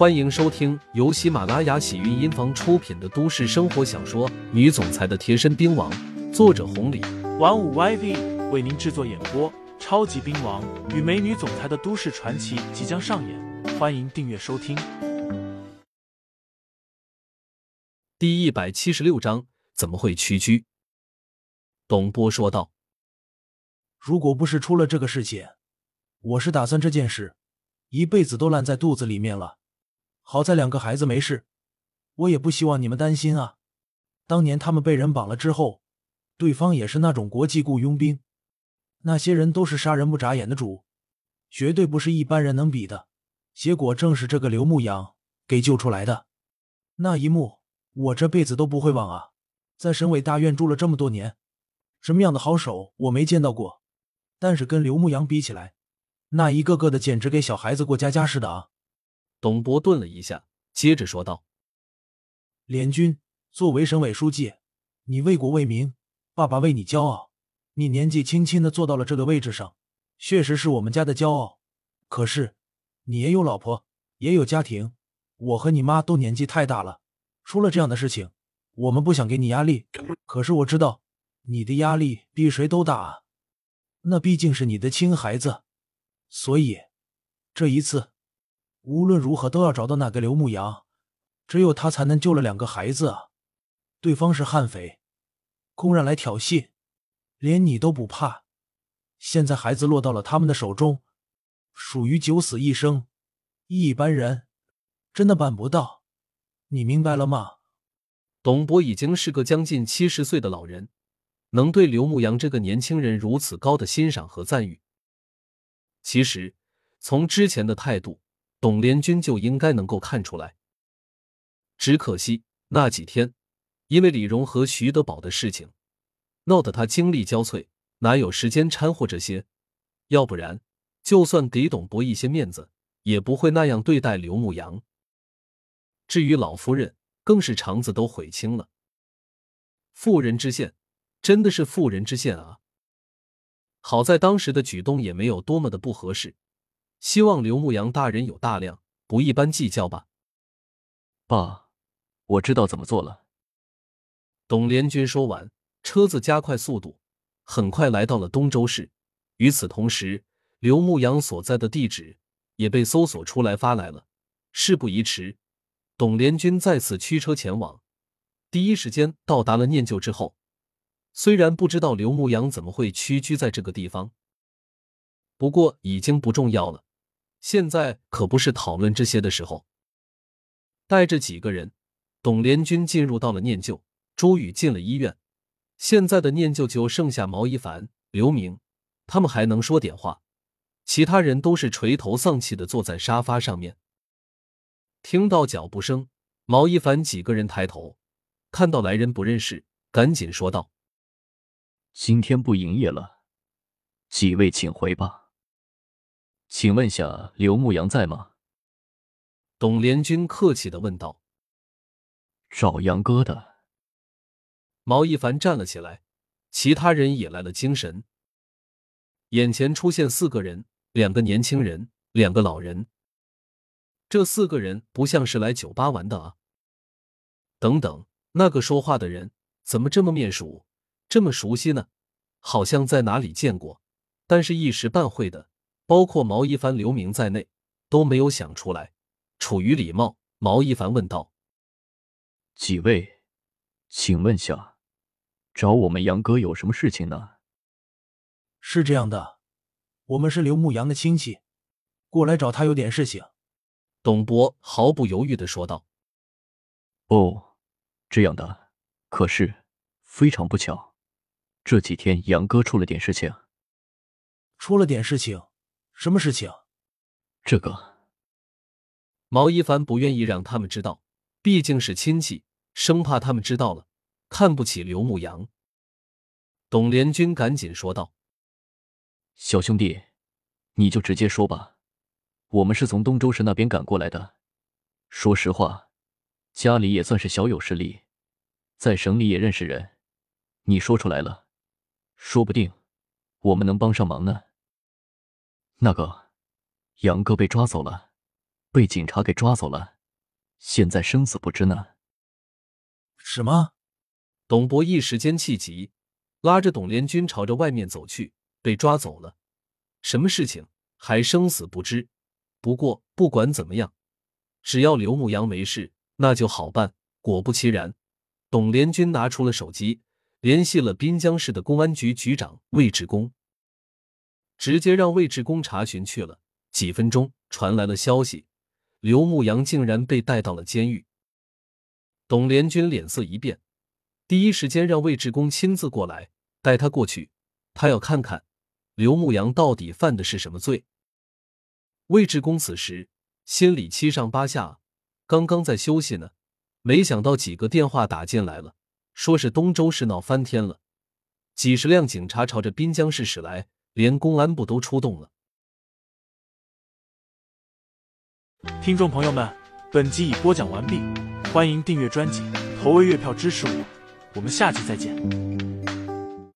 欢迎收听由喜马拉雅喜韵音房出品的都市生活小说《女总裁的贴身兵王》，作者红礼，玩五 YV 为您制作演播。超级兵王与美女总裁的都市传奇即将上演，欢迎订阅收听。第一百七十六章，怎么会屈居？董波说道：“如果不是出了这个事情，我是打算这件事一辈子都烂在肚子里面了。好在两个孩子没事，我也不希望你们担心啊。当年他们被人绑了之后，对方也是那种国际雇佣兵。”那些人都是杀人不眨眼的主，绝对不是一般人能比的。结果正是这个刘牧阳给救出来的，那一幕我这辈子都不会忘啊！在省委大院住了这么多年，什么样的好手我没见到过，但是跟刘牧阳比起来，那一个个的简直给小孩子过家家似的啊！董博顿了一下，接着说道：“联军作为省委书记，你为国为民，爸爸为你骄傲。”你年纪轻轻的坐到了这个位置上，确实是我们家的骄傲。可是，你也有老婆，也有家庭，我和你妈都年纪太大了，出了这样的事情，我们不想给你压力。可是我知道，你的压力比谁都大啊，那毕竟是你的亲孩子，所以这一次，无论如何都要找到那个刘牧阳，只有他才能救了两个孩子啊！对方是悍匪，公然来挑衅。连你都不怕，现在孩子落到了他们的手中，属于九死一生，一般人真的办不到，你明白了吗？董博已经是个将近七十岁的老人，能对刘牧阳这个年轻人如此高的欣赏和赞誉，其实从之前的态度，董连军就应该能够看出来。只可惜那几天，因为李荣和徐德宝的事情。闹得他精力交瘁，哪有时间掺和这些？要不然，就算给董博一些面子，也不会那样对待刘牧阳。至于老夫人，更是肠子都悔青了。妇人之见，真的是妇人之见啊！好在当时的举动也没有多么的不合适。希望刘牧阳大人有大量，不一般计较吧。爸，我知道怎么做了。董连军说完。车子加快速度，很快来到了东州市。与此同时，刘牧阳所在的地址也被搜索出来发来了。事不宜迟，董连军再次驱车前往。第一时间到达了念旧之后，虽然不知道刘牧阳怎么会屈居在这个地方，不过已经不重要了。现在可不是讨论这些的时候。带着几个人，董连军进入到了念旧。朱宇进了医院。现在的念旧就剩下毛一凡、刘明，他们还能说点话，其他人都是垂头丧气的坐在沙发上面。听到脚步声，毛一凡几个人抬头，看到来人不认识，赶紧说道：“今天不营业了，几位请回吧。请问下刘牧阳在吗？”董连军客气的问道：“找杨哥的。”毛一凡站了起来，其他人也来了精神。眼前出现四个人，两个年轻人，两个老人。这四个人不像是来酒吧玩的啊！等等，那个说话的人怎么这么面熟，这么熟悉呢？好像在哪里见过，但是一时半会的，包括毛一凡、刘明在内都没有想出来。出于礼貌，毛一凡问道：“几位，请问下。”找我们杨哥有什么事情呢？是这样的，我们是刘牧阳的亲戚，过来找他有点事情。董博毫不犹豫的说道：“哦，这样的，可是非常不巧，这几天杨哥出了点事情。出了点事情？什么事情？这个。”毛一凡不愿意让他们知道，毕竟是亲戚，生怕他们知道了。看不起刘牧阳，董连军赶紧说道：“小兄弟，你就直接说吧。我们是从东周市那边赶过来的。说实话，家里也算是小有势力，在省里也认识人。你说出来了，说不定我们能帮上忙呢。那个杨哥被抓走了，被警察给抓走了，现在生死不知呢。什么？董博一时间气急，拉着董连军朝着外面走去。被抓走了，什么事情还生死不知。不过不管怎么样，只要刘牧阳没事，那就好办。果不其然，董连军拿出了手机，联系了滨江市的公安局局长魏志功，直接让魏志功查询去了。几分钟，传来了消息，刘牧阳竟然被带到了监狱。董连军脸色一变，第一时间让魏志功亲自过来带他过去，他要看看刘牧阳到底犯的是什么罪。魏志功此时心里七上八下，刚刚在休息呢，没想到几个电话打进来了，说是东周市闹翻天了，几十辆警察朝着滨江市驶来，连公安部都出动了。听众朋友们，本集已播讲完毕，欢迎订阅专辑，投喂月票支持我，我们下集再见。